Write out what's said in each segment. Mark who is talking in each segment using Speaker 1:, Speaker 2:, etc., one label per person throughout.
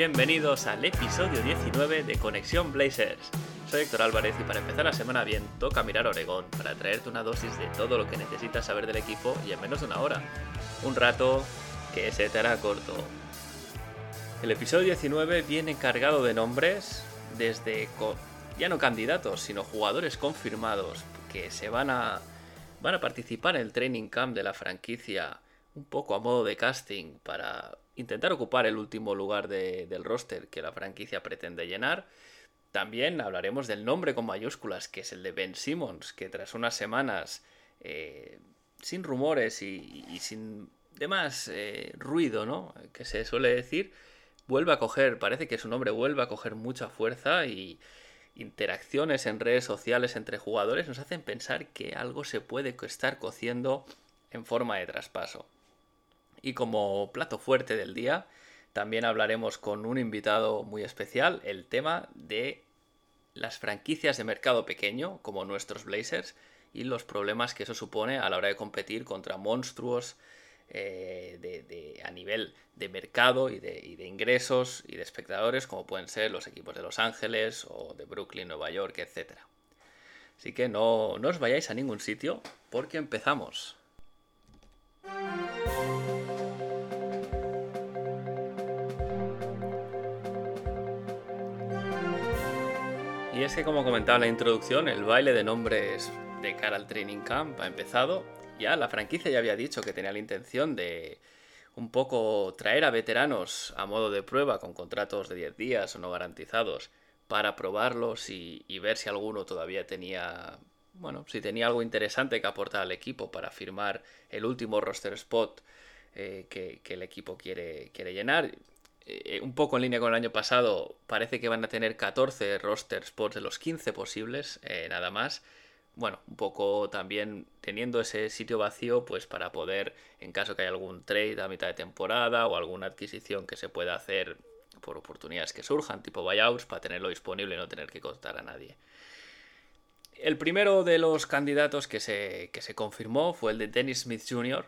Speaker 1: Bienvenidos al episodio 19 de Conexión Blazers. Soy Héctor Álvarez y para empezar la semana bien toca mirar Oregón para traerte una dosis de todo lo que necesitas saber del equipo y en menos de una hora. Un rato que se te hará corto. El episodio 19 viene cargado de nombres desde ya no candidatos, sino jugadores confirmados que se van a van a participar en el training camp de la franquicia un poco a modo de casting para intentar ocupar el último lugar de- del roster que la franquicia pretende llenar. También hablaremos del nombre con mayúsculas, que es el de Ben Simmons, que tras unas semanas eh, sin rumores y, sin demás eh, ruido, ¿no? Que se suele decir, vuelve a coger, parece que su nombre vuelve a coger mucha fuerza y interacciones en redes sociales entre jugadores nos hacen pensar que algo se puede estar cociendo en forma de traspaso. Y como plato fuerte del día, también hablaremos con un invitado muy especial el tema de las franquicias de mercado pequeño, como nuestros Blazers, y los problemas que eso supone a la hora de competir contra monstruos eh, de, a nivel de mercado y de, y de ingresos y de espectadores, como pueden ser los equipos de Los Ángeles o de Brooklyn, Nueva York, etc. Así que no, no os vayáis a ningún sitio porque empezamos. Y es que como comentaba en la introducción, el baile de nombres de cara al training camp ha empezado. Ya la franquicia ya había dicho que tenía la intención de un poco traer a veteranos a modo de prueba con contratos de 10 días o no garantizados para probarlos y, ver si alguno todavía tenía, bueno, si tenía algo interesante que aportar al equipo para firmar el último roster spot eh, que, que el equipo quiere, quiere llenar. Eh, un poco en línea con el año pasado, parece que van a tener 14 roster spots de los 15 posibles, eh, nada más. Bueno, un poco también teniendo ese sitio vacío, pues para poder, en caso que haya algún trade a mitad de temporada o alguna adquisición que se pueda hacer por oportunidades que surjan, tipo buyouts, para tenerlo disponible y no tener que costar a nadie. El primero de los candidatos que se, que se confirmó fue el de Dennis Smith Jr.,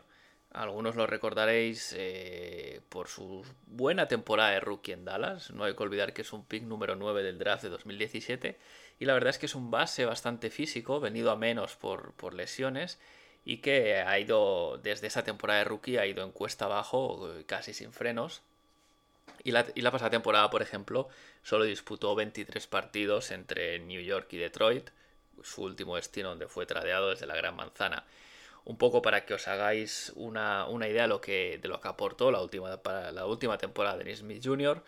Speaker 1: algunos lo recordaréis eh, por su buena temporada de rookie en Dallas. No hay que olvidar que es un pick número 9 del draft de 2017. Y la verdad es que es un base bastante físico, venido a menos por, por lesiones. Y que ha ido, desde esa temporada de rookie, ha ido en cuesta abajo, eh, casi sin frenos. Y la, y la pasada temporada, por ejemplo, solo disputó 23 partidos entre New York y Detroit, su último destino donde fue tradeado desde la Gran Manzana un poco para que os hagáis una, una idea de lo, que, de lo que aportó la última, para la última temporada de Dennis Smith Jr.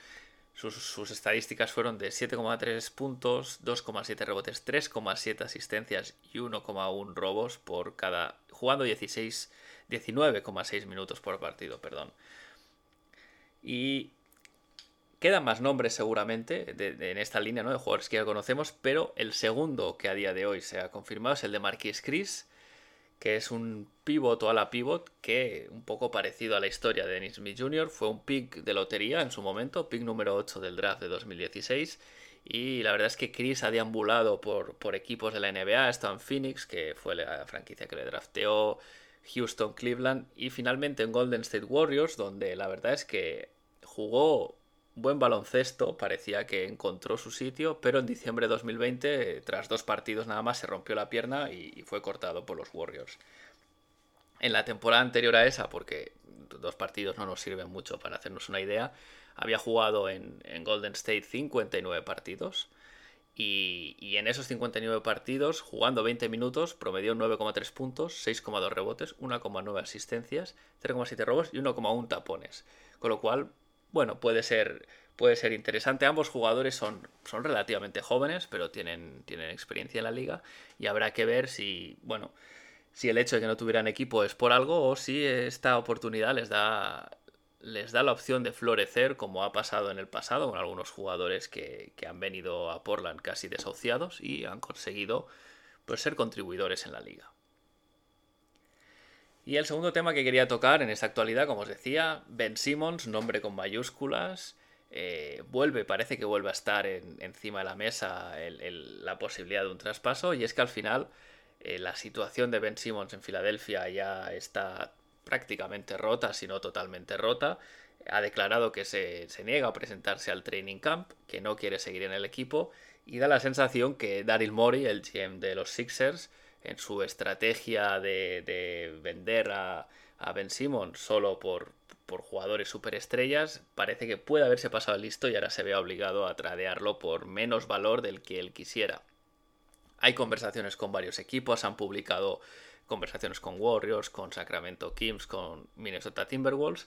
Speaker 1: Sus, sus estadísticas fueron de 7,3 puntos, 2,7 rebotes, 3,7 asistencias y 1,1 robos por cada. jugando 16, 19,6 minutos por partido, perdón. Y quedan más nombres seguramente de, en esta línea ¿no? de jugadores que ya conocemos, pero el segundo que a día de hoy se ha confirmado es el de Marquis Chris que es un pivot o a la pivot que, un poco parecido a la historia de Dennis Smith Jr., fue un pick de lotería en su momento, pick número 8 del draft de 2016. Y la verdad es que Chris ha deambulado por, por equipos de la NBA, está en Phoenix, que fue la franquicia que le drafteó, Houston, Cleveland y finalmente en Golden State Warriors, donde la verdad es que jugó buen baloncesto, parecía que encontró su sitio, pero en diciembre de 2020, tras dos partidos nada más, se rompió la pierna y, fue cortado por los Warriors. En la temporada anterior a esa, porque dos partidos no nos sirven mucho para hacernos una idea, había jugado en, en Golden State 59 partidos. Y, y, en esos 59 partidos, jugando 20 minutos, promedió 9,3 puntos, 6,2 rebotes, 1,9 asistencias, 0,7 robos y 1,1 tapones. Con lo cual, bueno, puede ser, puede ser interesante. Ambos jugadores son, son relativamente jóvenes, pero tienen, tienen experiencia en la liga. Y habrá que ver si, bueno, si el hecho de que no tuvieran equipo es por algo o si esta oportunidad les da les da la opción de florecer como ha pasado en el pasado con algunos jugadores que, han venido a Portland casi desahuciados y han conseguido pues, ser contribuidores en la liga. Y el segundo tema que quería tocar en esta actualidad, como os decía, Ben Simmons, nombre con mayúsculas, eh, vuelve, parece que vuelve a estar encima de la mesa la posibilidad de un traspaso y es que al final eh, la situación de Ben Simmons en Filadelfia ya está prácticamente rota, si no totalmente rota. Ha declarado que se, niega a presentarse al training camp, que no quiere seguir en el equipo y da la sensación que Daryl Morey, el GM de los Sixers, en su estrategia de, vender a, Ben Simmons solo por, jugadores superestrellas, parece que puede haberse pasado listo y ahora se ve obligado a tradearlo por menos valor del que él quisiera. Hay conversaciones con varios equipos, han publicado conversaciones con Warriors, con Sacramento Kings, con Minnesota Timberwolves,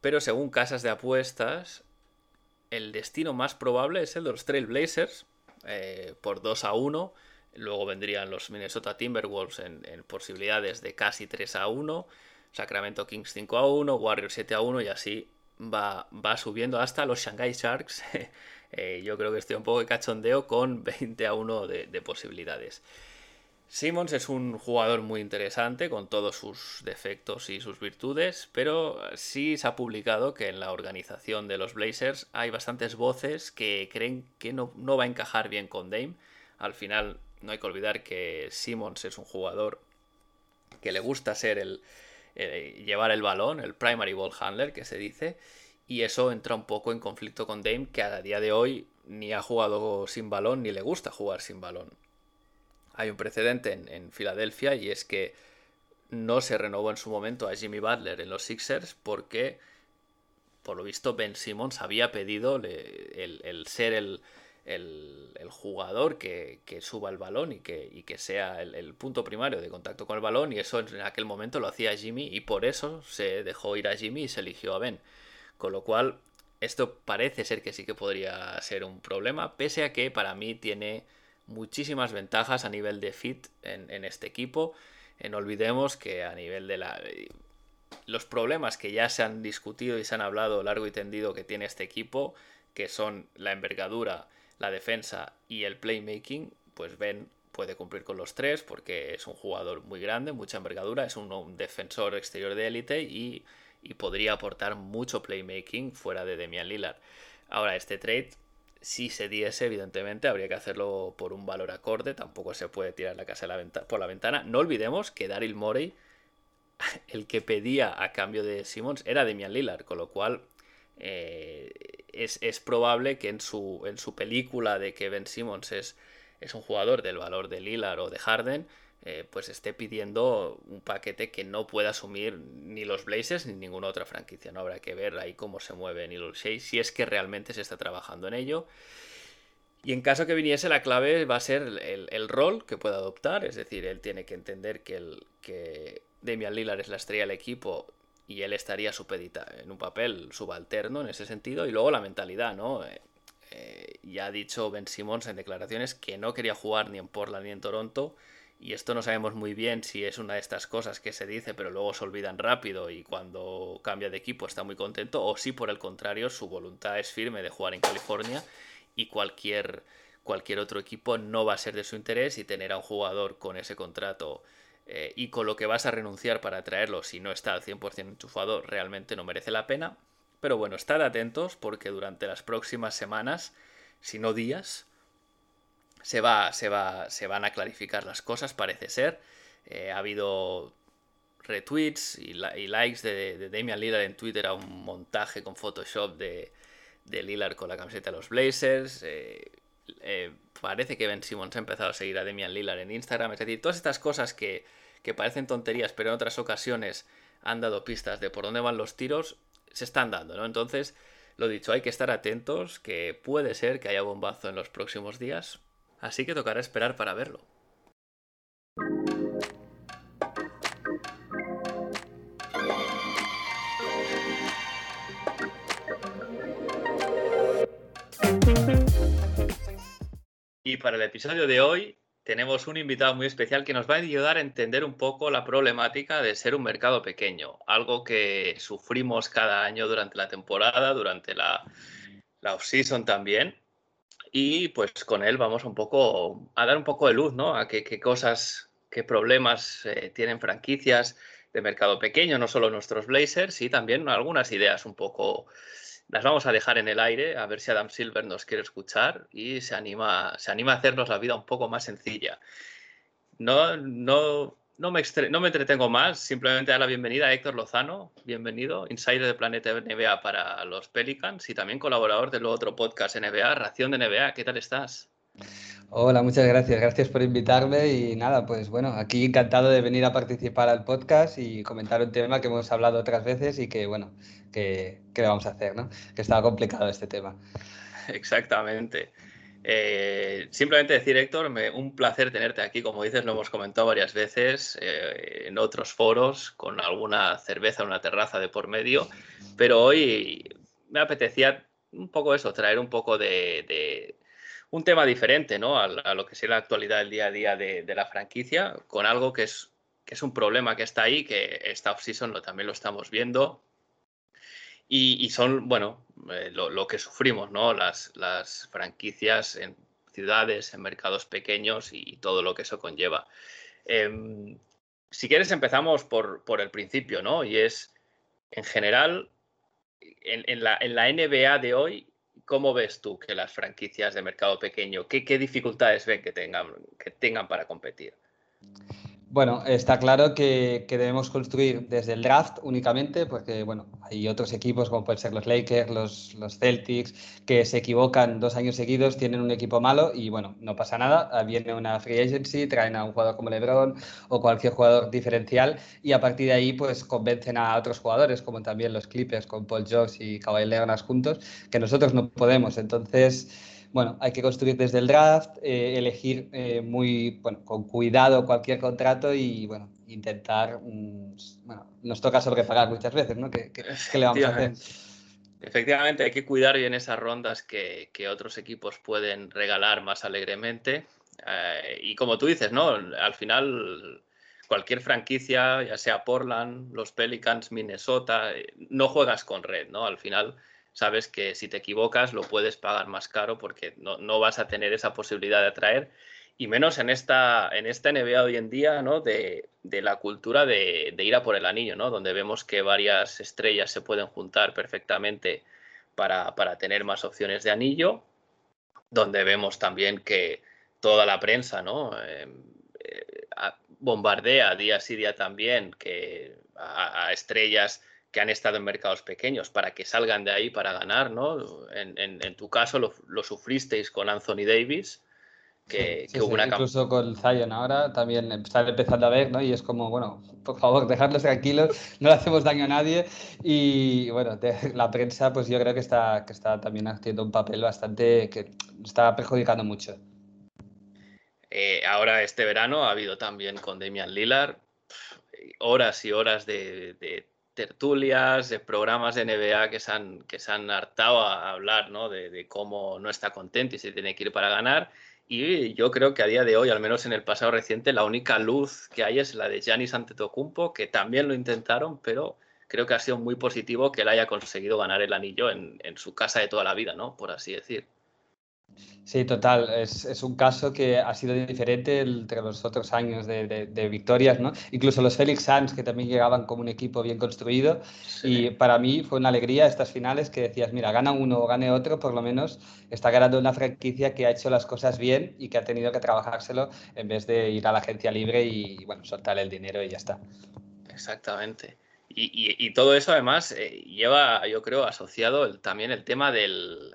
Speaker 1: pero según casas de apuestas, el destino más probable es el de los Trail Blazers, eh, por 2 a 1. Luego vendrían los Minnesota Timberwolves en, posibilidades de casi 3 a 1. Sacramento Kings 5 a 1, Warriors 7 a 1 y así va, va subiendo hasta los Shanghai Sharks. Eh, yo creo que estoy un poco de cachondeo con 20 a 1 de posibilidades. Simmons es un jugador muy interesante con todos sus defectos y sus virtudes, pero sí se ha publicado que en la organización de los Blazers hay bastantes voces que creen que no, va a encajar bien con Dame. Al final no hay que olvidar que Simmons es un jugador que le gusta ser el, llevar el balón, el primary ball handler que se dice, y eso entra un poco en conflicto con Dame que a día de hoy ni ha jugado sin balón ni le gusta jugar sin balón. Hay un precedente en, Filadelfia y es que no se renovó en su momento a Jimmy Butler en los Sixers porque, por lo visto, Ben Simmons había pedido el, ser el, jugador que, suba el balón y que, que sea el, punto primario de contacto con el balón y eso en aquel momento lo hacía Jimmy y por eso se dejó ir a Jimmy y se eligió a Ben. Con lo cual, esto parece ser que sí que podría ser un problema, pese a que para mí tiene muchísimas ventajas a nivel de fit en, este equipo. Eh, no olvidemos que a nivel de la... Los problemas que ya se han discutido y se han hablado largo y tendido que tiene este equipo, que son la envergadura, la defensa y el playmaking, pues Ben puede cumplir con los tres porque es un jugador muy grande, mucha envergadura, es un, defensor exterior de élite y, y podría aportar mucho playmaking fuera de Demian Lillard. Ahora, este trade si se diese, evidentemente, habría que hacerlo por un valor acorde. Tampoco se puede tirar la casa por la ventana. No olvidemos que Daryl Morey, el que pedía a cambio de Simmons, era Demian Lillard, con lo cual eh, es, probable que en su, en su película de que Ben Simmons es, es un jugador del valor de Lillard o de Harden, eh, pues esté pidiendo un paquete que no pueda asumir ni los Blazers ni ninguna otra franquicia. No habrá que ver ahí cómo se mueve Neil Shea, si es que realmente se está trabajando en ello. Y en caso que viniese, la clave va a ser el, rol que pueda adoptar. Es decir, él tiene que entender que, el, que Damian Lillard es la estrella del equipo y él estaría supedita en un papel subalterno en ese sentido. Y luego la mentalidad, ¿no? Eh, eh, ya ha dicho Ben Simmons en declaraciones que no quería jugar ni en Portland ni en Toronto y esto no sabemos muy bien si es una de estas cosas que se dice pero luego se olvidan rápido y cuando cambia de equipo está muy contento o si por el contrario su voluntad es firme de jugar en California y cualquier, cualquier otro equipo no va a ser de su interés y tener a un jugador con ese contrato eh, y con lo que vas a renunciar para traerlo si no está al 100% enchufado realmente no merece la pena. Pero bueno, estad atentos porque durante las próximas semanas, si no días, se, va, se, va, se van a clarificar las cosas, parece ser. Eh, ha habido retweets y, likes de, Damian Lillard en Twitter a un montaje con Photoshop de, de Lillard con la camiseta de los Blazers. Eh, eh, parece que Ben Simmons ha empezado a seguir a Damian Lillard en Instagram. Es decir, todas estas cosas que, que parecen tonterías, pero en otras ocasiones han dado pistas de por dónde van los tiros, se están dando, ¿no? Entonces, lo dicho, hay que estar atentos, que puede ser que haya bombazo en los próximos días, así que tocará esperar para verlo. Y para el episodio de hoy tenemos un invitado muy especial que nos va a ayudar a entender un poco la problemática de ser un mercado pequeño, algo que sufrimos cada año durante la temporada, durante la, off-season también. Y pues con él vamos un poco a dar un poco de luz, ¿no? A qué, qué cosas, qué problemas eh, tienen franquicias de mercado pequeño, no solo nuestros Blazers, y también algunas ideas un poco las vamos a dejar en el aire a ver si Adam Silver nos quiere escuchar y se anima, se anima a hacernos la vida un poco más sencilla. No, no, no, me, no me entretengo más, simplemente dar la bienvenida a Héctor Lozano, bienvenido, insider de Planeta NBA para los Pelicans y también colaborador del otro podcast NBA, Ración de NBA. ¿Qué tal estás?
Speaker 2: Hola, muchas gracias. Gracias por invitarme y nada, pues bueno, aquí encantado de venir a participar al podcast y comentar un tema que hemos hablado otras veces y que bueno, que, que vamos a hacer, ¿no? Que estaba complicado este tema.
Speaker 1: Exactamente. Eh, simplemente decir, Héctor, me, un placer tenerte aquí. Como dices, lo hemos comentado varias veces eh, en otros foros, con alguna cerveza una terraza de por medio, pero hoy me apetecía un poco eso, traer un poco de un tema diferente ¿no? a, lo que sea la actualidad del día a día de, la franquicia, con algo que es, que es un problema que está ahí, que esta off-season lo, también lo estamos viendo. Y, son, bueno, eh, lo, que sufrimos, ¿no? Las, las franquicias en ciudades, en mercados pequeños y, todo lo que eso conlleva. Em, si quieres, empezamos por, por, el principio, ¿no? Y es, en general, en, la, en la NBA de hoy, ¿cómo ves tú que las franquicias de mercado pequeño, qué, dificultades ven que tengan, que tengan para competir?
Speaker 2: Bueno, está claro que, debemos construir desde el draft únicamente, porque bueno, hay otros equipos como pueden ser los Lakers, los, los, Celtics, que se equivocan dos años seguidos, tienen un equipo malo y bueno, no pasa nada, viene una free agency, traen a un jugador como LeBron o cualquier jugador diferencial y a partir de ahí pues convencen a otros jugadores como también los Clippers con Paul George y Kawhi Leonard juntos, que nosotros no podemos. Entonces bueno, hay que construir desde el draft, eh, elegir eh, muy, bueno, con cuidado cualquier contrato y, bueno, intentar, mm, bueno, nos toca sobrepagar muchas veces, ¿no? ¿Qué, le vamos a hacer?
Speaker 1: Efectivamente, hay que cuidar bien esas rondas que, otros equipos pueden regalar más alegremente. Eh, y como tú dices, ¿no? Al final, cualquier franquicia, ya sea Portland, los Pelicans, Minnesota, no juegas con red, ¿no? Al final sabes que si te equivocas lo puedes pagar más caro porque no, vas a tener esa posibilidad de atraer. Y menos en esta, en esta NBA hoy en día, ¿no? De, la cultura de, ir a por el anillo, ¿no? Donde vemos que varias estrellas se pueden juntar perfectamente para, tener más opciones de anillo. Donde vemos también que toda la prensa, ¿no? Em, eh, bombardea día sí día también que a estrellas que han estado en mercados pequeños para que salgan de ahí para ganar, ¿no? En, tu caso lo, sufristeis con Anthony Davis, que, hubo una
Speaker 2: Incluso con Zion ahora también están empezando a ver, ¿no? Y es como, bueno, por favor, dejadlos tranquilos, no le hacemos daño a nadie. Y bueno, la prensa, pues yo creo que está, que está también haciendo un papel bastante que está perjudicando mucho.
Speaker 1: Eh, ahora este verano ha habido también con Damian Lillard horas y horas de tertulias, de programas de NBA que se han, que se han hartado a hablar ¿no? de, cómo no está contento y se tiene que ir para ganar. Y yo creo que a día de hoy, al menos en el pasado reciente, la única luz que hay es la de Giannis Antetokounmpo, que también lo intentaron, pero creo que ha sido muy positivo que él haya conseguido ganar el anillo en, en su casa de toda la vida, ¿no? Por así decir.
Speaker 2: Sí, total. Es, un caso que ha sido diferente entre los otros años de, victorias, ¿no? Incluso los Felix Suns, que también llegaban como un equipo bien construido. Y para mí fue una alegría estas finales que decías, mira, gana uno o gane otro, por lo menos está ganando una franquicia que ha hecho las cosas bien y que ha tenido que trabajárselo en vez de ir a la agencia libre y, bueno, soltar el dinero y ya está.
Speaker 1: Exactamente. Y, todo eso además eh, lleva, yo creo, asociado también el tema del,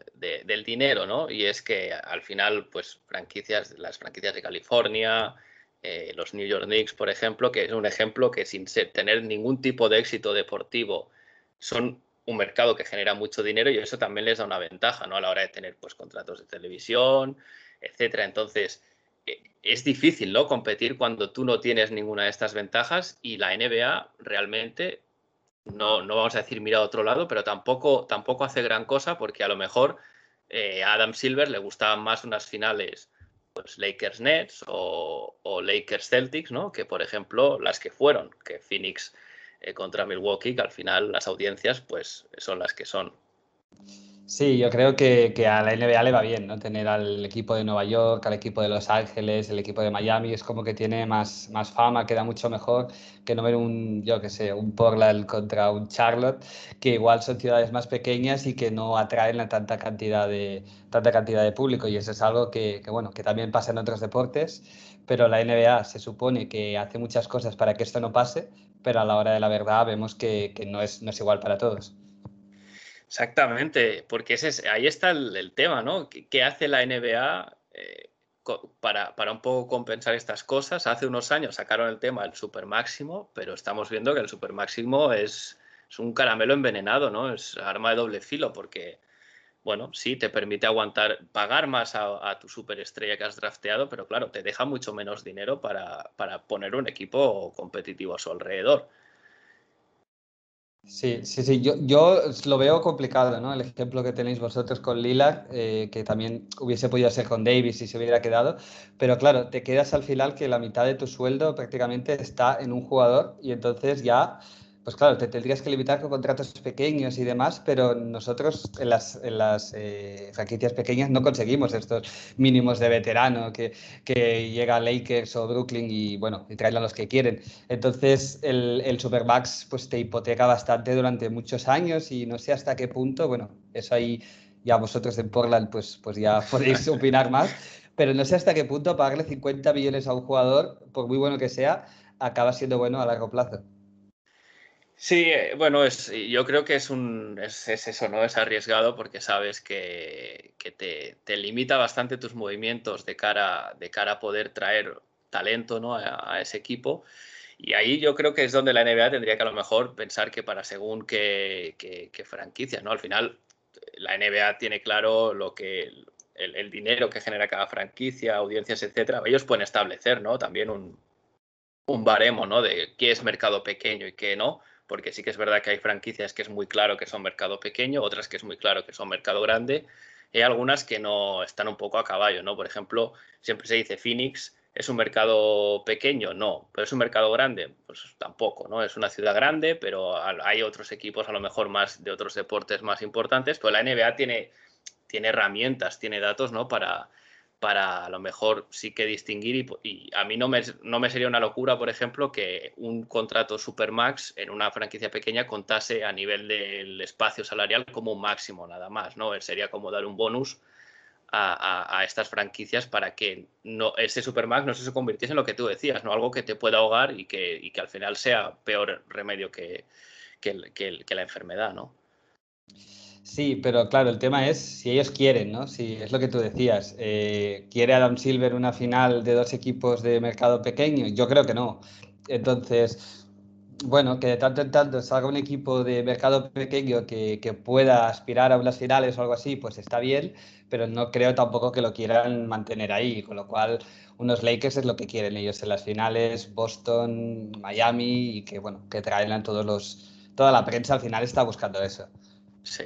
Speaker 1: dinero, ¿no? Y es que al final, pues franquicias, las franquicias de California, eh, los New York Knicks, por ejemplo, que es un ejemplo que sin tener ningún tipo de éxito deportivo, son un mercado que genera mucho dinero y eso también les da una ventaja, ¿no? A la hora de tener, pues, contratos de televisión, etcétera. Entonces, eh, es difícil, ¿no? Competir cuando tú no tienes ninguna de estas ventajas y la NBA realmente no, no vamos a decir mira a otro lado, pero tampoco, tampoco hace gran cosa porque a lo mejor eh, a Adam Silver le gustaban más unas finales pues Lakers Nets o, Lakers Celtics, ¿no? Que por ejemplo las que fueron, que Phoenix eh, contra Milwaukee, que al final las audiencias pues son las que son.
Speaker 2: Sí, yo creo que, a la NBA le va bien, ¿no? Tener al equipo de Nueva York, al equipo de Los Ángeles, el equipo de Miami, es como que tiene más, más fama, queda mucho mejor que no ver un, yo qué sé, un Portland contra un Charlotte, que igual son ciudades más pequeñas y que no atraen a tanta cantidad de, tanta cantidad de público. Y eso es algo que, bueno, que también pasa en otros deportes, pero la NBA se supone que hace muchas cosas para que esto no pase, pero a la hora de la verdad vemos que, que no, es, no es igual para todos.
Speaker 1: Exactamente, porque ese ahí está el, tema, ¿no? ¿Qué, hace la NBA eh, para, un poco compensar estas cosas? Hace unos años sacaron el tema del super máximo, pero estamos viendo que el super máximo es, un caramelo envenenado, ¿no? Es arma de doble filo, porque, bueno, sí, te permite aguantar, pagar más a, tu superestrella que has drafteado, pero claro, te deja mucho menos dinero para, para poner un equipo competitivo a su alrededor.
Speaker 2: Sí, sí, sí, yo, yo lo veo complicado, ¿no? El ejemplo que tenéis vosotros con Lillard, eh, que también hubiese podido ser con Davis si se hubiera quedado, pero claro, te quedas al final que la mitad de tu sueldo prácticamente está en un jugador y entonces ya pues claro, te tendrías que limitar con contratos pequeños y demás, pero nosotros en las, en eh, franquicias pequeñas no conseguimos estos mínimos de veterano que, llega a Lakers o Brooklyn y bueno, y traen a los que quieren. Entonces el, el Supermax pues te hipoteca bastante durante muchos años y no sé hasta qué punto, bueno, eso ahí ya vosotros en Portland pues, pues ya podéis opinar más, pero no sé hasta qué punto pagarle 50 millones a un jugador, por muy bueno que sea, acaba siendo bueno a largo plazo.
Speaker 1: Sí, eh, bueno, es, yo creo que es, un, es, eso, ¿no? Es arriesgado porque sabes que, te, limita bastante tus movimientos de cara, de cara a poder traer talento ¿no? a, ese equipo. Y ahí yo creo que es donde la NBA tendría que a lo mejor pensar que para según qué, qué, franquicias, ¿no? Al final la NBA tiene claro lo que el, el, dinero que genera cada franquicia, audiencias, etcétera. Ellos pueden establecer, ¿no? También un, un baremo, ¿no? De qué es mercado pequeño y qué no porque sí que es verdad que hay franquicias que es muy claro que son mercado pequeño, otras que es muy claro que son mercado grande, y hay algunas que no están un poco a caballo, ¿no? Por ejemplo, siempre se dice Phoenix, ¿es un mercado pequeño? No, pero es un mercado grande, pues tampoco, ¿no? Es una ciudad grande, pero hay otros equipos a lo mejor más de otros deportes más importantes, pero la NBA tiene, tiene herramientas, tiene datos, ¿no? Para, para a lo mejor sí que distinguir y, a mí no me, no me, sería una locura, por ejemplo, que un contrato Supermax en una franquicia pequeña contase a nivel del espacio salarial como un máximo nada más, ¿no? Sería como dar un bonus a, estas franquicias para que no, ese Supermax no se convirtiese en lo que tú decías, ¿no? Algo que te pueda ahogar y que, y que al final sea peor remedio que, que, que la enfermedad, ¿no?
Speaker 2: Sí, pero claro, el tema es si ellos quieren, ¿no? Si es lo que tú decías, eh, ¿quiere Adam Silver una final de dos equipos de mercado pequeño? Yo creo que no. Entonces, bueno, que de tanto en tanto salga un equipo de mercado pequeño que, que, pueda aspirar a unas finales o algo así, pues está bien, pero no creo tampoco que lo quieran mantener ahí, con lo cual unos Lakers es lo que quieren ellos en las finales, Boston, Miami y que bueno, que traen a todos los, toda la prensa al final está buscando eso.
Speaker 1: Sí,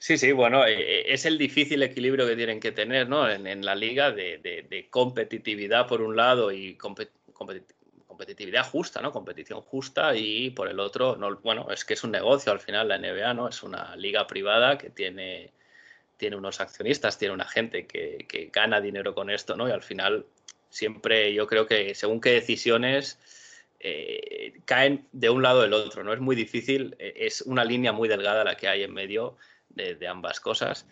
Speaker 1: Sí, sí, bueno, eh, eh, es el difícil equilibrio que tienen que tener ¿no? en, la liga de, competitividad por un lado y competitividad justa, ¿no? Competición justa y por el otro, no, bueno, es que es un negocio al final la NBA, ¿no? Es una liga privada que tiene, tiene unos accionistas, tiene una gente que, que gana dinero con esto, ¿no? Y al final siempre yo creo que según qué decisiones eh, caen de un lado del otro, ¿no? Es muy difícil, es una línea muy delgada la que hay en medio de, ambas cosas.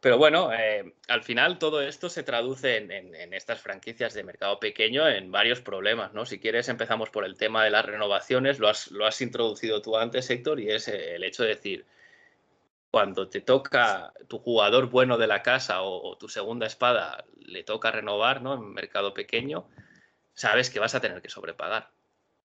Speaker 1: Pero bueno, eh, al final todo esto se traduce en, estas franquicias de mercado pequeño en varios problemas, ¿no? Si quieres empezamos por el tema de las renovaciones, lo has, lo has introducido tú antes, Héctor, y es el hecho de decir, cuando te toca tu jugador bueno de la casa o, tu segunda espada le toca renovar, ¿no? En mercado pequeño, sabes que vas a tener que sobrepagar.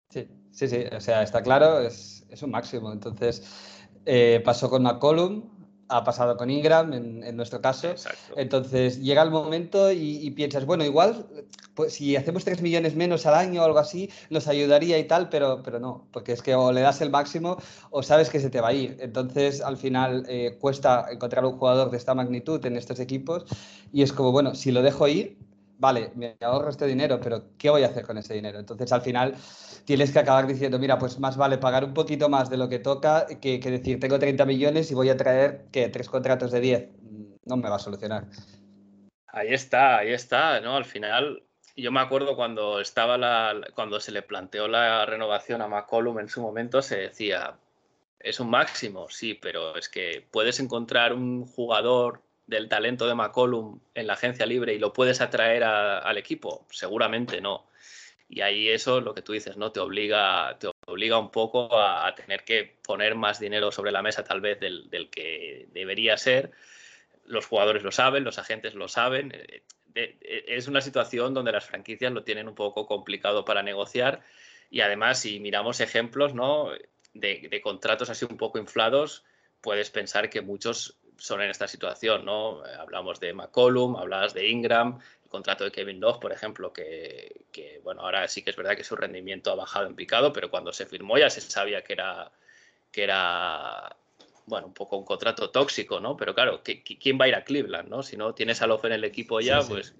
Speaker 2: Sí, sí, sí, o sea, está claro, es, es un máximo. Entonces, eh, pasó con McCollum, ha pasado con Ingram en, nuestro caso. Entonces llega el momento y, piensas, bueno, igual pues, si hacemos 3 millones menos al año o algo así, nos ayudaría y tal, pero, pero no, porque es que o le das el máximo o sabes que se te va a ir. Entonces al final eh, cuesta encontrar un jugador de esta magnitud en estos equipos y es como, bueno, si lo dejo ir, vale, me ahorro este dinero, pero ¿qué voy a hacer con ese dinero? Entonces al final tienes que acabar diciendo, mira, pues más vale pagar un poquito más de lo que toca que, decir, tengo 30 millones y voy a traer, que Tres contratos de 10. No me va a solucionar.
Speaker 1: Ahí está, ahí está, ¿no? Al final, yo me acuerdo cuando estaba la, cuando se le planteó la renovación a McCollum en su momento, se decía, es un máximo, sí, pero es que puedes encontrar un jugador del talento de McCollum en la agencia libre y lo puedes atraer al equipo? Seguramente no. Y ahí eso, lo que tú dices, ¿no? Te obliga, te obliga un poco a, tener que poner más dinero sobre la mesa tal vez del, que debería ser. Los jugadores lo saben, los agentes lo saben. Eh, eh, es una situación donde las franquicias lo tienen un poco complicado para negociar y además si miramos ejemplos ¿no? de, de contratos así un poco inflados, puedes pensar que muchos son en esta situación, ¿no? Eh, hablamos de McCollum, hablabas de Ingram, el contrato de Kevin Love, por ejemplo, que, bueno, ahora sí que es verdad que su rendimiento ha bajado en picado, pero cuando se firmó ya se sabía que era, que era bueno, un poco un contrato tóxico, ¿no? Pero claro, ¿quién va a ir a Cleveland, no? Si no tienes a Love en el equipo ya, pues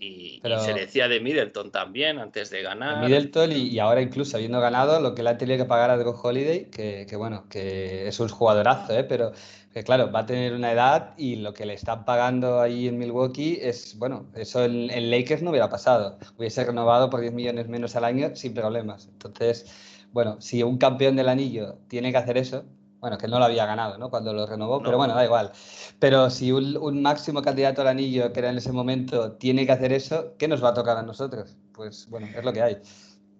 Speaker 1: y, se decía de Middleton también antes de ganar.
Speaker 2: Middleton y, ahora incluso habiendo ganado lo que le ha tenido que pagar a Drew Holiday, que, que, bueno, que es un jugadorazo, ¿eh? pero que claro, va a tener una edad y lo que le están pagando ahí en Milwaukee es, bueno, eso en, en Lakers no hubiera pasado. Hubiese renovado por 10 millones menos al año sin problemas. Entonces, bueno, si un campeón del anillo tiene que hacer eso, bueno, que no lo había ganado, ¿no? Cuando lo renovó, pero bueno, da igual. Pero si un, máximo candidato al anillo, que era en ese momento, tiene que hacer eso, ¿qué nos va a tocar a nosotros? Pues bueno, es lo que hay.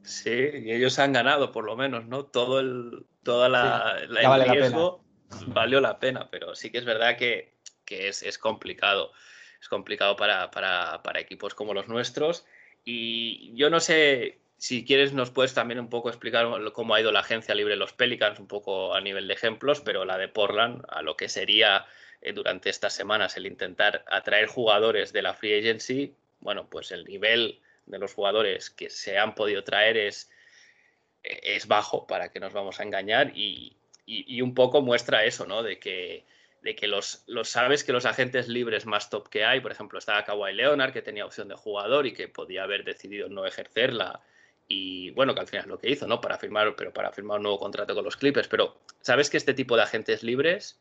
Speaker 1: Sí, y ellos han ganado por lo menos, ¿no? Todo el, toda la, el riesgo valió la pena, pero sí que es verdad que, que es, es, complicado. Es complicado para, para, para equipos como los nuestros. Y yo no sé, si quieres, nos puedes también un poco explicar cómo ha ido la agencia libre los Pelicans, un poco a nivel de ejemplos, pero la de Portland, a lo que sería eh, durante estas semanas el intentar atraer jugadores de la free agency, bueno, pues el nivel de los jugadores que se han podido traer es, eh, es bajo, para que nos vamos a engañar, y, y, un poco muestra eso, ¿no? De que, de que los, los, sabes que los agentes libres más top que hay, por ejemplo, estaba Kawhi Leonard, que tenía opción de jugador y que podía haber decidido no ejercerla y bueno, que al final es lo que hizo, ¿no? Para firmar, pero para firmar un nuevo contrato con los Clippers. Pero sabes que este tipo de agentes libres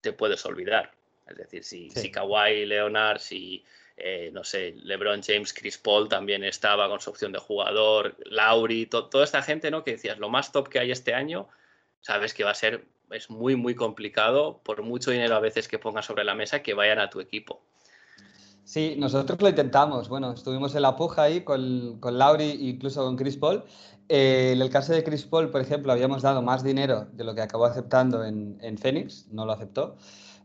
Speaker 1: te puedes olvidar. Es decir, si, si Kawhi Leonard, si eh, no sé, LeBron James, Chris Paul también estaba con su opción de jugador, Lauri, toda esta gente, ¿no? Que decías, lo más top que hay este año, sabes que va a ser, es muy, muy complicado, por mucho dinero a veces que pongas sobre la mesa, que vayan a tu equipo.
Speaker 2: Sí, nosotros lo intentamos. Bueno, estuvimos en la puja ahí con, con Lauri e incluso con Chris Paul. Eh, en el caso de Chris Paul, por ejemplo, habíamos dado más dinero de lo que acabó aceptando en, en Phoenix, no lo aceptó.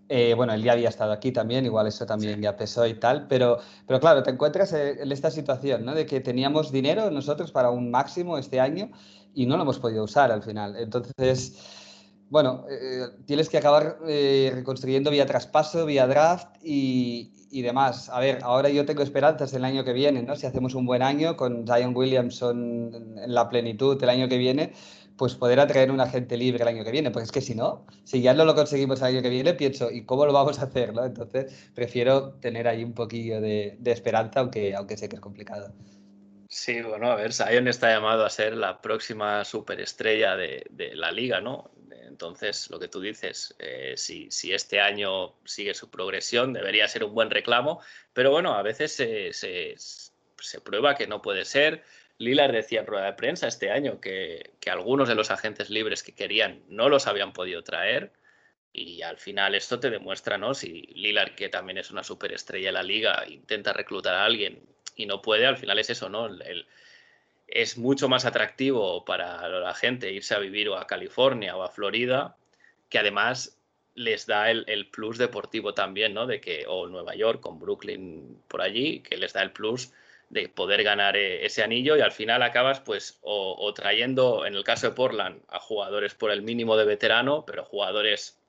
Speaker 2: Eh, bueno, él ya había estado aquí también, igual eso también ya pesó y tal, pero, pero claro, te encuentras en esta situación, ¿no? De que teníamos dinero nosotros para un máximo este año y no lo hemos podido usar al final. Entonces, bueno, eh, tienes que acabar reconstruyendo vía traspaso, vía draft y, y demás. A ver, ahora yo tengo esperanzas el año que viene, ¿no? Si hacemos un buen año con Zion Williamson en la plenitud el año que viene, pues poder atraer un agente libre el año que viene. Porque es que si no, si ya no lo conseguimos el año que viene, pienso, ¿y cómo lo vamos a hacer? ¿no? Entonces, prefiero tener ahí un poquillo de, esperanza, aunque, aunque sé que es complicado.
Speaker 1: Sí, bueno, a ver, Zion está llamado a ser la próxima superestrella de, de la liga, ¿no? Entonces, lo que tú dices, eh, si, este año sigue su progresión, debería ser un buen reclamo, pero bueno, a veces se, prueba que no puede ser. Lillard decía en rueda de prensa este año que, algunos de los agentes libres que querían no los habían podido traer. Y al final esto te demuestra, ¿no? Si Lillard, que también es una superestrella de la liga, intenta reclutar a alguien y no puede, al final es eso, ¿no? El, es mucho más atractivo para la gente irse a vivir o a California o a Florida, que además les da el, plus deportivo también, ¿no? De que, o Nueva York con Brooklyn por allí, que les da el plus de poder ganar eh, ese anillo y al final acabas pues o, trayendo, en el caso de Portland, a jugadores por el mínimo de veterano, pero jugadores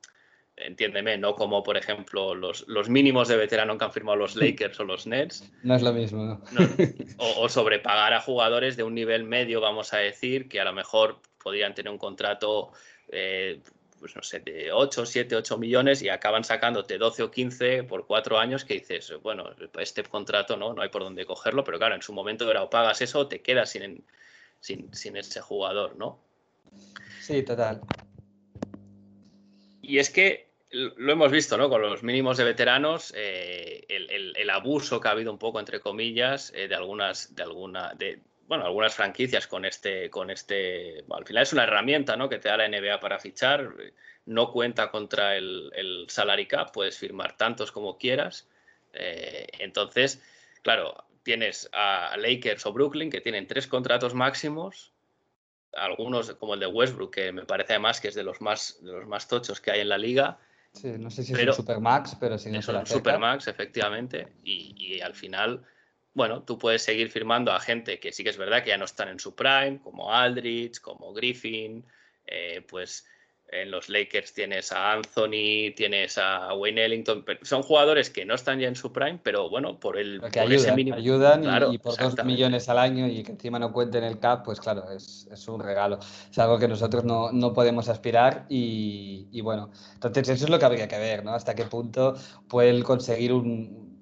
Speaker 1: entiéndeme, no como por ejemplo los, los, mínimos de veterano que han firmado los Lakers o los Nets.
Speaker 2: No es lo mismo, ¿no?
Speaker 1: o, sobrepagar a jugadores de un nivel medio, vamos a decir, que a lo mejor podrían tener un contrato, eh, pues no sé, de 8, 7, 8 millones y acaban sacándote 12 o 15 por cuatro años que dices, bueno, este contrato no, no hay por dónde cogerlo, pero claro, en su momento era o pagas eso o te quedas sin, sin, sin ese jugador, ¿no?
Speaker 2: Sí, total.
Speaker 1: Y es que lo hemos visto, ¿no? Con los mínimos de veteranos, eh, el, abuso que ha habido un poco, entre comillas, eh, de algunas, de alguna, de, bueno, algunas franquicias con este, con este, al final es una herramienta, ¿no? Que te da la NBA para fichar, no cuenta contra el, el salary cap, puedes firmar tantos como quieras. Eh, entonces, claro, tienes a Lakers o Brooklyn que tienen tres contratos máximos algunos como el de Westbrook, que me parece además que es de los más, de los más tochos que hay en la liga.
Speaker 2: Sí, no sé si es un Supermax, pero si no
Speaker 1: es un Supermax, efectivamente. Y, y, al final, bueno, tú puedes seguir firmando a gente que sí que es verdad que ya no están en su prime, como Aldrich, como Griffin, eh, pues en los Lakers tienes a Anthony, tienes a Wayne Ellington. Son jugadores que no están ya en su prime, pero bueno, por el
Speaker 2: que ayudan, ayudan y, por dos millones al año y que encima no cuenten el cap, pues claro, es, es un regalo. Es algo que nosotros no, no podemos aspirar y, y, bueno, entonces eso es lo que habría que ver, ¿no? Hasta qué punto pueden conseguir un,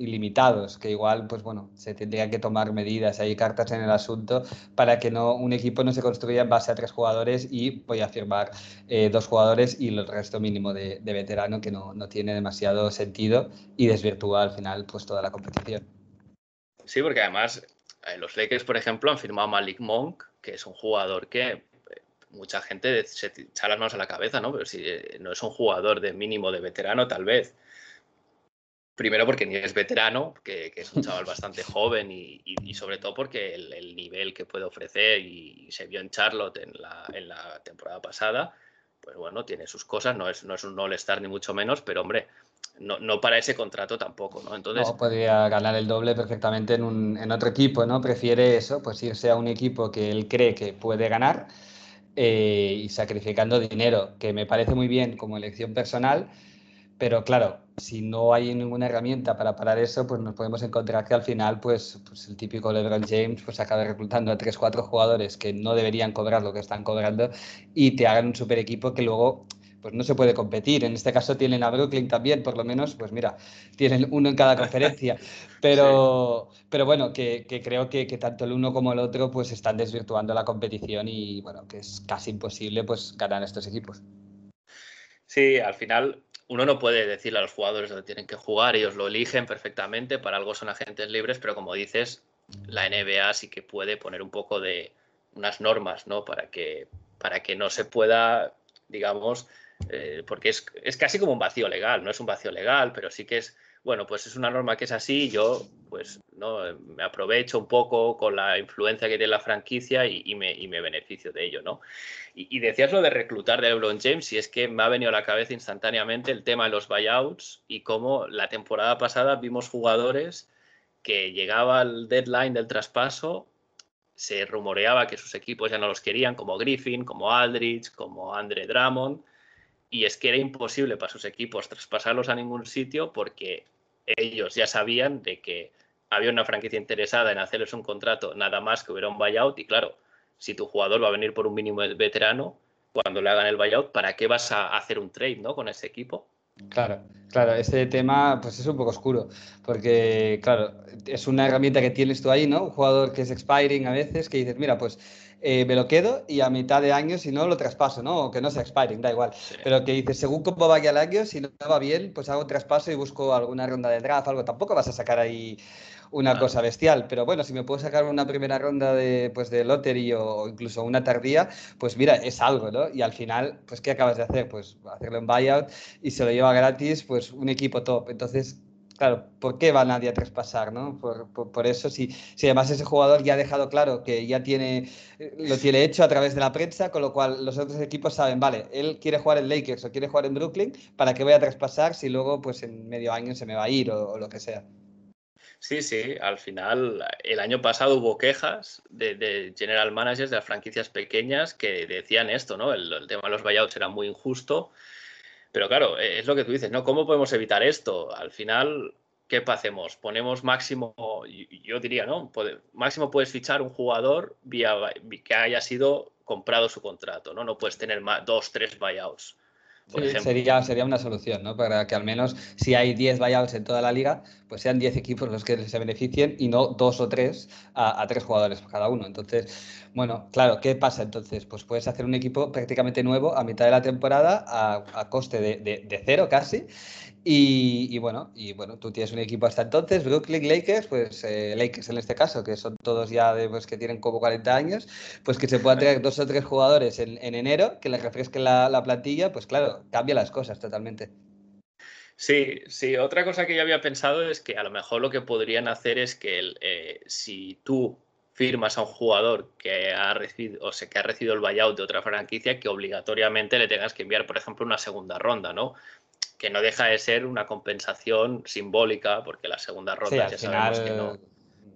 Speaker 2: ilimitados, que igual, pues bueno, se tendría que tomar medidas, hay cartas en el asunto para que no un equipo no se construya en base a tres jugadores y voy a firmar eh, dos jugadores y el resto mínimo de, veterano que no, no, tiene demasiado sentido y desvirtúa al final pues toda la competición.
Speaker 1: Sí, porque además eh, los Lakers, por ejemplo, han firmado Malik Monk, que es un jugador que eh, mucha gente se echa las manos a la cabeza, ¿no? Pero si no es un jugador de mínimo de veterano, tal vez. Primero porque ni es veterano, que, es un chaval bastante joven y, sobre todo porque el, nivel que puede ofrecer y, se vio en Charlotte en la, temporada pasada, pues bueno, tiene sus cosas, no es, no es un all-star ni mucho menos, pero hombre, no, no, para ese contrato tampoco, ¿no? Entonces...
Speaker 2: Podría ganar el doble perfectamente en, un, en otro equipo, ¿no? Prefiere eso, pues irse a un equipo que él cree que puede ganar eh, y sacrificando dinero, que me parece muy bien como elección personal, pero claro, si no hay ninguna herramienta para parar eso, pues nos podemos encontrar que al final, pues, pues el típico LeBron James, pues acaba reclutando a 3-4 jugadores que no deberían cobrar lo que están cobrando y te hagan un super equipo que luego pues no se puede competir. En este caso tienen a Brooklyn también, por lo menos, pues mira, tienen uno en cada conferencia. Pero, pero bueno, que, que creo que, que, tanto el uno como el otro pues están desvirtuando la competición y bueno, que es casi imposible pues ganar estos equipos.
Speaker 1: Sí, al final uno no puede decirle a los jugadores dónde tienen que jugar, ellos lo eligen perfectamente, para algo son agentes libres, pero como dices, la NBA sí que puede poner un poco de unas normas, ¿no? Para que, para que no se pueda, digamos, eh, porque es, es, casi como un vacío legal, no es un vacío legal, pero sí que es bueno, pues es una norma que es así, yo pues no me aprovecho un poco con la influencia que tiene la franquicia y, me, beneficio de ello, ¿no? Y, decías lo de reclutar de LeBron James y es que me ha venido a la cabeza instantáneamente el tema de los buyouts y cómo la temporada pasada vimos jugadores que llegaba al deadline del traspaso, se rumoreaba que sus equipos ya no los querían, como Griffin, como Aldrich, como Andre Drummond, y es que era imposible para sus equipos traspasarlos a ningún sitio porque ellos ya sabían de que había una franquicia interesada en hacerles un contrato nada más que hubiera un buyout y claro, si tu jugador va a venir por un mínimo veterano, cuando le hagan el buyout, ¿para qué vas a hacer un trade ¿no? con ese equipo?
Speaker 2: Claro, claro, ese tema pues es un poco oscuro, porque claro, es una herramienta que tienes tú ahí, ¿no? Un jugador que es expiring a veces, que dices, mira, pues eh, me lo quedo y a mitad de año, si no, lo traspaso, ¿no? O que no sea expiring, da igual. Pero que dices, según cómo vaya el año, si no va bien, pues hago un traspaso y busco alguna ronda de draft, algo. Tampoco vas a sacar ahí una cosa bestial, pero bueno, si me puedo sacar una primera ronda de, pues, de lottery o incluso una tardía, pues mira, es algo, ¿no? Y al final, pues ¿qué acabas de hacer? Pues hacerlo en buyout y se lo lleva gratis, pues un equipo top. Entonces, claro, ¿por qué va nadie a traspasar? ¿no? Por, eso, si, si, además ese jugador ya ha dejado claro que ya tiene, lo tiene hecho a través de la prensa, con lo cual los otros equipos saben, vale, él quiere jugar en Lakers o quiere jugar en Brooklyn, ¿para qué voy a traspasar si luego pues en medio año se me va a ir o, lo que sea?
Speaker 1: Sí, sí, al final el año pasado hubo quejas de, general managers de las franquicias pequeñas que decían esto, ¿no? El, el tema de los buyouts era muy injusto Pero claro, eh, es lo que tú dices, ¿no? ¿Cómo podemos evitar esto? Al final, ¿qué hacemos? Ponemos máximo, yo diría, ¿no? Máximo puedes fichar un jugador vía que haya sido comprado su contrato, ¿no? No puedes tener más, dos, tres buyouts.
Speaker 2: sería, sería una solución, ¿no? Para que al menos si hay 10 buyouts en toda la liga, pues sean 10 equipos los que se beneficien y no dos o tres a, tres jugadores cada uno. Entonces, bueno, claro, ¿qué pasa entonces? Pues puedes hacer un equipo prácticamente nuevo a mitad de la temporada a, coste de, de, cero casi y, bueno, y bueno, tú tienes un equipo hasta entonces, Brooklyn Lakers, pues eh, Lakers en este caso, que son todos ya de, pues, que tienen como 40 años, pues que se puedan traer dos o tres jugadores en, enero, que les refresquen la, plantilla, pues claro, cambia las cosas totalmente.
Speaker 1: Sí, sí, otra cosa que yo había pensado es que a lo mejor lo que podrían hacer es que eh, si tú firmas a un jugador que ha recibido o sea, que ha recibido el buyout de otra franquicia, que obligatoriamente le tengas que enviar, por ejemplo, una segunda ronda, ¿no? que no deja de ser una compensación simbólica, porque la segunda ronda ya sabemos que no,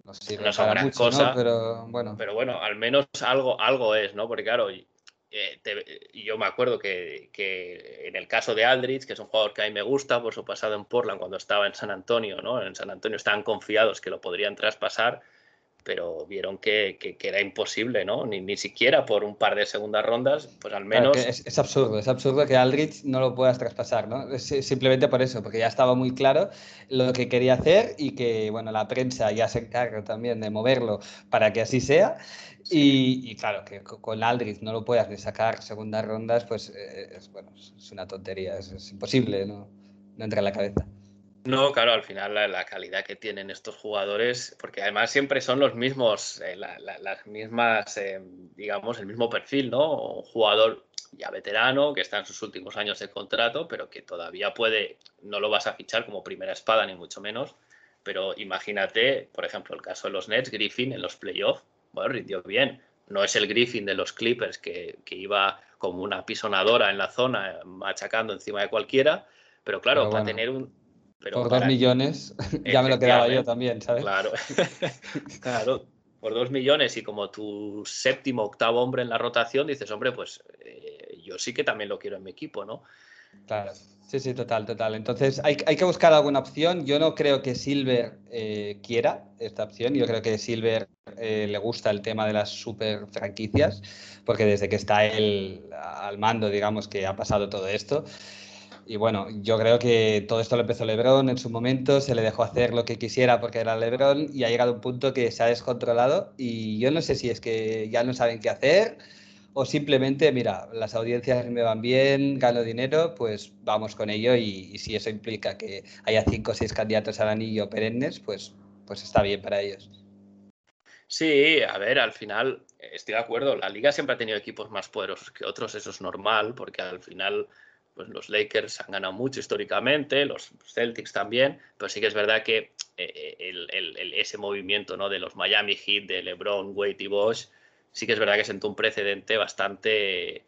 Speaker 1: no, son gran cosa.
Speaker 2: Pero, bueno.
Speaker 1: pero bueno, al menos algo, algo es, ¿no? Porque claro, eh, yo me acuerdo que, que, en el caso de Aldrich, que es un jugador que a mí me gusta por su pasado en Portland cuando estaba en San Antonio, ¿no? En San Antonio estaban confiados que lo podrían traspasar pero vieron que, era imposible, ¿no? Ni, ni, siquiera por un par de segundas rondas, pues al menos...
Speaker 2: es, absurdo, es absurdo que Aldrich no lo puedas traspasar, ¿no? simplemente por eso, porque ya estaba muy claro lo que quería hacer y que, bueno, la prensa ya se encarga también de moverlo para que así sea. Y, claro, que con Aldrich no lo puedas ni sacar segundas rondas, pues eh, es, bueno, es una tontería, es, imposible, ¿no? no entra en la cabeza.
Speaker 1: No, claro, al final la, calidad que tienen estos jugadores, porque además siempre son los mismos, eh, las mismas, eh, digamos, el mismo perfil, ¿no? Un jugador ya veterano, que está en sus últimos años de contrato, pero que todavía puede, no lo vas a fichar como primera espada, ni mucho menos, pero imagínate, por ejemplo, el caso de los Nets, Griffin en los playoffs, bueno, rindió bien. No es el Griffin de los Clippers que, que iba como una pisonadora en la zona, machacando encima de cualquiera, pero claro, para tener un,
Speaker 2: por dos millones ya me lo quedaba yo también, ¿sabes?
Speaker 1: Claro, claro. Por dos millones y como tu séptimo, octavo hombre en la rotación, dices, hombre, pues eh, yo sí que también lo quiero en mi equipo, ¿no?
Speaker 2: Claro. Sí, sí, total, total. Entonces hay, hay que buscar alguna opción. Yo no creo que Silver eh, quiera esta opción. Yo creo que Silver eh, le gusta el tema de las super franquicias, porque desde que está él al mando, digamos que ha pasado todo esto. Y bueno, yo creo que todo esto lo empezó LeBron en su momento, se le dejó hacer lo que quisiera porque era LeBron y ha llegado un punto que se ha descontrolado y yo no sé si es que ya no saben qué hacer o simplemente, mira, las audiencias me van bien, gano dinero, pues vamos con ello y, si eso implica que haya cinco o seis candidatos al anillo perennes, pues, pues está bien para ellos.
Speaker 1: Sí, a ver, al final estoy de acuerdo, la liga siempre ha tenido equipos más poderosos que otros, eso es normal, porque al final pues los Lakers han ganado mucho históricamente, los Celtics también, pero sí que es verdad que eh, ese movimiento ¿no? de los Miami Heat, de LeBron, Wade y Bosch, sí que es verdad que sentó un precedente bastante,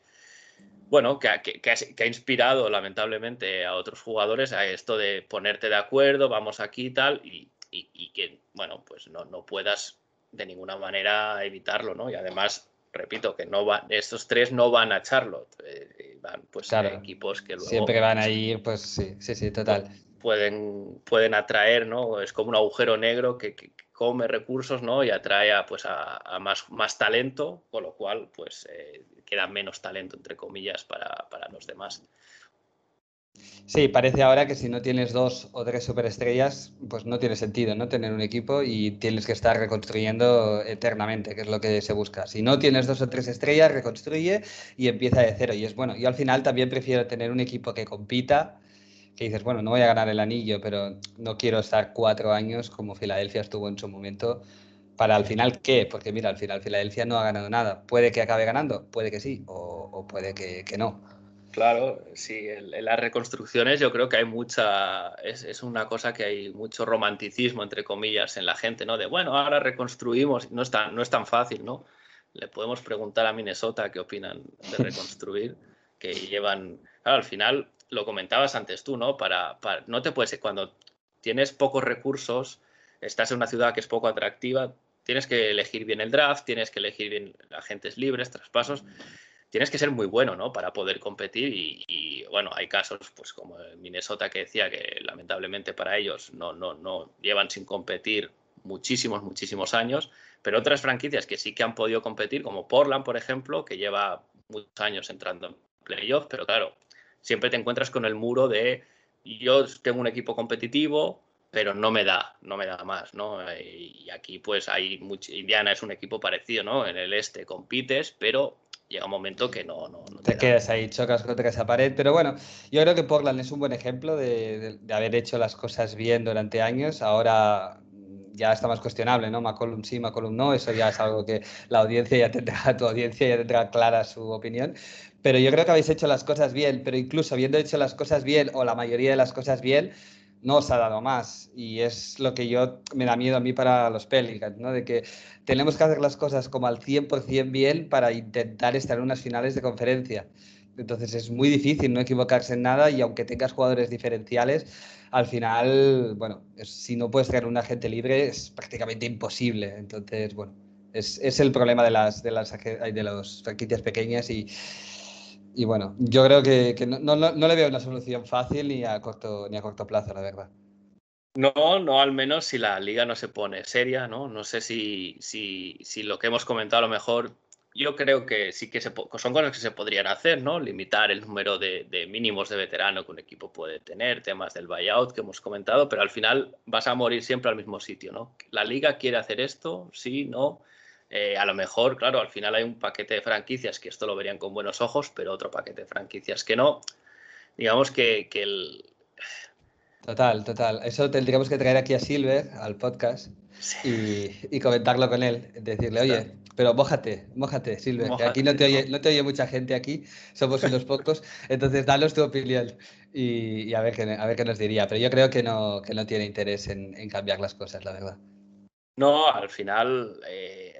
Speaker 1: bueno, que, ha, inspirado lamentablemente a otros jugadores a esto de ponerte de acuerdo, vamos aquí y tal, y, que, bueno, pues no, no puedas de ninguna manera evitarlo, ¿no? Y además repito, que no van, estos tres no van a Charlotte, eh, van pues a equipos que luego...
Speaker 2: Siempre van a ir, pues sí, sí, sí, total.
Speaker 1: Pueden, pueden atraer, ¿no? Es como un agujero negro que, come recursos, ¿no? Y atrae a, pues a, más, más talento, con lo cual, pues eh, queda menos talento, entre comillas, para, para los demás.
Speaker 2: Sí, parece ahora que si no tienes dos o tres superestrellas, pues no tiene sentido, ¿no? Tener un equipo y tienes que estar reconstruyendo eternamente, que es lo que se busca. Si no tienes dos o tres estrellas, reconstruye y empieza de cero. Y es bueno. Yo al final también prefiero tener un equipo que compita, que dices, bueno, no voy a ganar el anillo, pero no quiero estar cuatro años como Filadelfia estuvo en su momento. Para al final, ¿qué? Porque mira, al final Filadelfia no ha ganado nada. Puede que acabe ganando, puede que sí, o, puede que, que no
Speaker 1: Claro, sí, en, las reconstrucciones yo creo que hay mucha, es, una cosa que hay mucho romanticismo, entre comillas, en la gente, ¿no? De, bueno, ahora reconstruimos, no es tan, no es tan fácil, ¿no? Le podemos preguntar a Minnesota qué opinan de reconstruir, que llevan, claro, al final, lo comentabas antes tú, ¿no? Para, para, no te puedes, cuando tienes pocos recursos, estás en una ciudad que es poco atractiva, tienes que elegir bien el draft, tienes que elegir bien agentes libres, traspasos tienes que ser muy bueno, ¿no? Para poder competir y, bueno, hay casos, pues como Minnesota que decía que lamentablemente para ellos no, no, no llevan sin competir muchísimos, muchísimos años, pero otras franquicias que sí que han podido competir, como Portland, por ejemplo, que lleva muchos años entrando en playoffs, pero claro, siempre te encuentras con el muro de yo tengo un equipo competitivo, pero no me da, no me da más, ¿no? Y aquí pues hay mucho, Indiana es un equipo parecido, ¿no? En el este compites, pero llega un momento que no... no,
Speaker 2: te, quedas ahí, chocas contra esa pared, pero bueno, yo creo que Portland es un buen ejemplo de, haber hecho las cosas bien durante años, ahora ya está más cuestionable, ¿no? McCollum sí, McCollum no, eso ya es algo que la audiencia ya tendrá, tu audiencia ya tendrá clara su opinión, pero yo creo que habéis hecho las cosas bien, pero incluso habiendo hecho las cosas bien o la mayoría de las cosas bien, no os ha dado más. Y es lo que yo me da miedo a mí para los Pelicans, ¿no? De que tenemos que hacer las cosas como al 100% bien para intentar estar en unas finales de conferencia. Entonces es muy difícil no equivocarse en nada y aunque tengas jugadores diferenciales, al final, bueno, si no puedes tener un agente libre es prácticamente imposible. Entonces, bueno, es, es el problema de las, de las de los franquicias pequeñas y, y bueno, yo creo que, no, le veo una solución fácil ni a corto, ni a corto plazo, la verdad.
Speaker 1: No, no, al menos si la liga no se pone seria, ¿no? No sé si, si, si lo que hemos comentado a lo mejor, yo creo que sí que se, son cosas que se podrían hacer, ¿no? Limitar el número de, de mínimos de veterano que un equipo puede tener, temas del buyout que hemos comentado, pero al final vas a morir siempre al mismo sitio, ¿no? La liga quiere hacer esto, sí, no. Eh, a lo mejor, claro, al final hay un paquete de franquicias que esto lo verían con buenos ojos, pero otro paquete de franquicias que no. Digamos que, el...
Speaker 2: Total, total. Eso tendríamos que traer aquí a Silver, al podcast, y, comentarlo con él. Decirle, oye, pero mójate, mójate, Silver, que aquí no te, oye, no te oye mucha gente aquí, somos unos pocos, entonces danos tu opinión y, a, ver qué, a ver qué nos diría. Pero yo creo que no, que no tiene interés en, en cambiar las cosas, la verdad.
Speaker 1: No, al final... Eh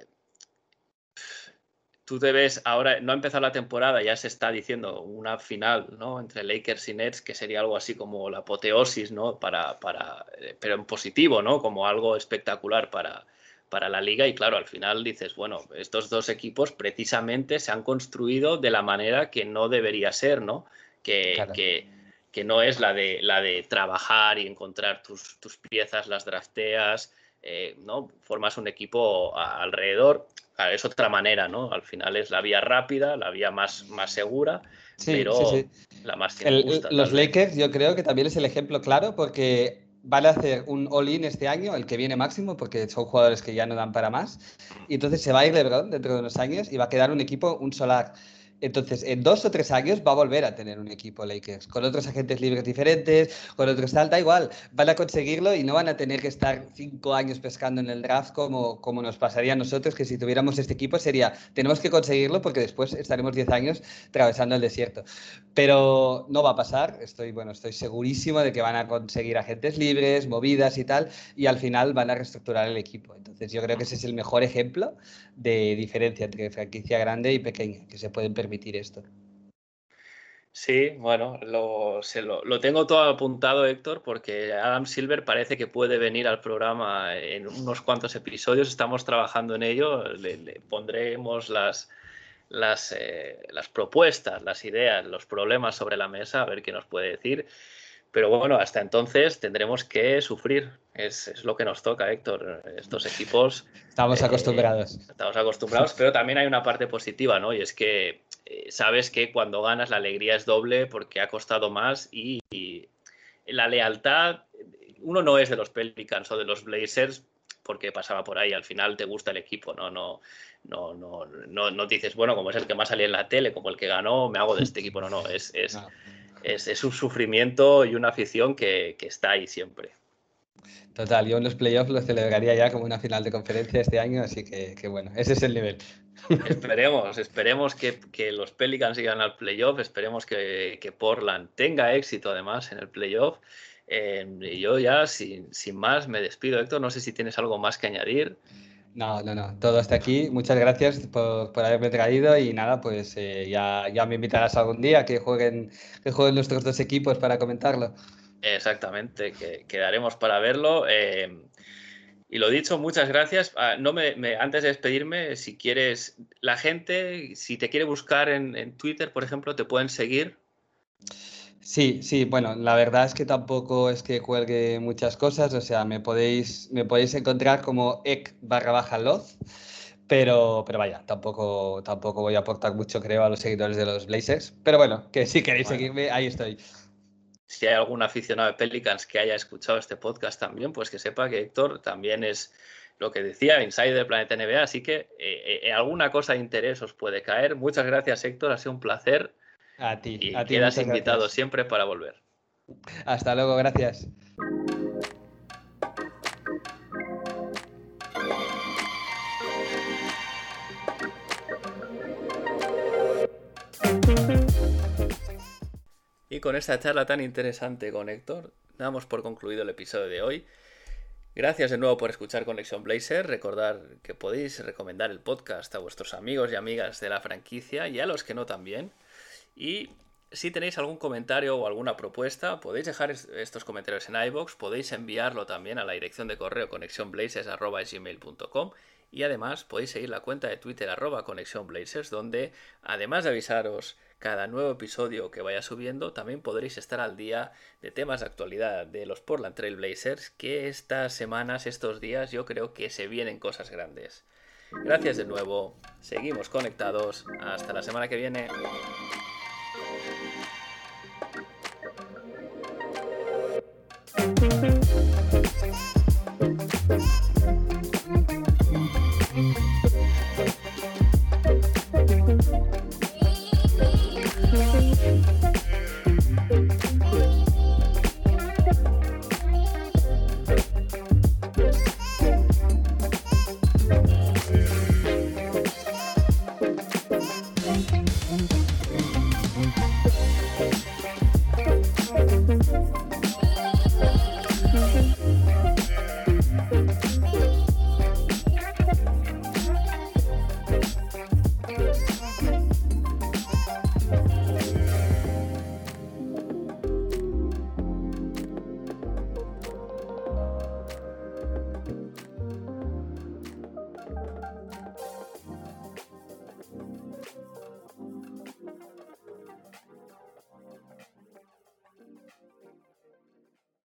Speaker 1: tú te ves ahora, no ha empezado la temporada, ya se está diciendo una final, ¿no? Entre Lakers y Nets, que sería algo así como la apoteosis, ¿no? Para, para, eh, pero en positivo, ¿no? Como algo espectacular para, para la liga. Y claro, al final dices, bueno, estos dos equipos precisamente se han construido de la manera que no debería ser, ¿no? Que, que, que, no es la de, la de trabajar y encontrar tus, tus piezas, las drafteas, eh, ¿no? Formas un equipo alrededor es otra manera, ¿no? Al final es la vía rápida, la vía más, más segura, pero la más que
Speaker 2: gusta, Los Lakers yo creo que también es el ejemplo claro porque van a hacer un all-in este año, el que viene máximo, porque son jugadores que ya no dan para más. Y entonces se va a ir LeBron dentro de unos años y va a quedar un equipo, un solar entonces, en dos o tres años va a volver a tener un equipo Lakers, con otros agentes libres diferentes, con otros tal, da igual, van a conseguirlo y no van a tener que estar cinco años pescando en el draft como, como nos pasaría a nosotros, que si tuviéramos este equipo sería, tenemos que conseguirlo porque después estaremos diez años atravesando el desierto. Pero no va a pasar, estoy, bueno, estoy segurísimo de que van a conseguir agentes libres, movidas y tal, y al final van a reestructurar el equipo. Entonces, yo creo que ese es el mejor ejemplo de diferencia entre franquicia grande y pequeña, que se pueden permitir permitir esto.
Speaker 1: Sí, bueno, lo, lo, tengo todo apuntado, Héctor, porque Adam Silver parece que puede venir al programa en unos cuantos episodios. Estamos trabajando en ello. Le, pondremos las, las, eh, las propuestas, las ideas, los problemas sobre la mesa, a ver qué nos puede decir. Pero bueno, hasta entonces tendremos que sufrir. Es, lo que nos toca, Héctor. Estos equipos.
Speaker 2: Estamos acostumbrados.
Speaker 1: Eh, estamos acostumbrados, pero también hay una parte positiva, ¿no? Y es que eh, sabes que cuando ganas la alegría es doble porque ha costado más y, la lealtad. Uno no es de los Pelicans o de los Blazers porque pasaba por ahí. Al final te gusta el equipo, ¿no? No, no, no, no, no dices, bueno, como es el que más salía en la tele, como el que ganó, me hago de este equipo. No, no, es. es es, un sufrimiento y una afición que, está ahí siempre.
Speaker 2: Total, yo en los playoffs lo celebraría ya como una final de conferencia este año, así que, bueno, ese es el nivel.
Speaker 1: Esperemos, esperemos que, los Pelicans sigan al playoff, esperemos que, Portland tenga éxito además en el playoff. Eh, y yo ya, sin, sin más, me despido, Héctor. No sé si tienes algo más que añadir.
Speaker 2: No, no, no, todo hasta aquí. Muchas gracias por, haberme traído y nada, pues eh, ya, ya me invitarás algún día que jueguen, que jueguen nuestros dos equipos para comentarlo.
Speaker 1: Exactamente, que quedaremos para verlo. Eh, Y lo dicho, muchas gracias. Ah, no me, antes de despedirme, si quieres, la gente, si te quiere buscar en, Twitter, por ejemplo, te pueden seguir.
Speaker 2: Sí, sí, bueno, la verdad es que tampoco es que cuelgue muchas cosas, o sea, me podéis, me podéis encontrar como ec barra baja loz, pero, pero vaya, tampoco, tampoco voy a aportar mucho, creo, a los seguidores de los Blazers, pero bueno, que si queréis seguirme, ahí estoy
Speaker 1: si hay algún aficionado de Pelicans que haya escuchado este podcast también, pues que sepa que Héctor también es lo que decía, insider del Planeta NBA, así que eh, eh, alguna cosa de interés os puede caer. Muchas gracias, Héctor, ha sido un placer.
Speaker 2: A ti,
Speaker 1: y
Speaker 2: a ti.
Speaker 1: Quedas invitado siempre para volver.
Speaker 2: Hasta luego, gracias.
Speaker 1: Y con esta charla tan interesante con Héctor, damos por concluido el episodio de hoy. Gracias de nuevo por escuchar Conexión Blazer. Recordar que podéis recomendar el podcast a vuestros amigos y amigas de la franquicia y a los que no también. Y si tenéis algún comentario o alguna propuesta, podéis dejar estos comentarios en iBox, podéis enviarlo también a la dirección de correo conexionblazers.gmail.com y además podéis seguir la cuenta de Twitter arroba conexionblazers donde además de avisaros cada nuevo episodio que vaya subiendo, también podréis estar al día de temas de actualidad de los Portland Trail Blazers, que estas semanas, estos días, yo creo que se vienen cosas grandes. Gracias de nuevo, seguimos conectados, hasta la semana que viene.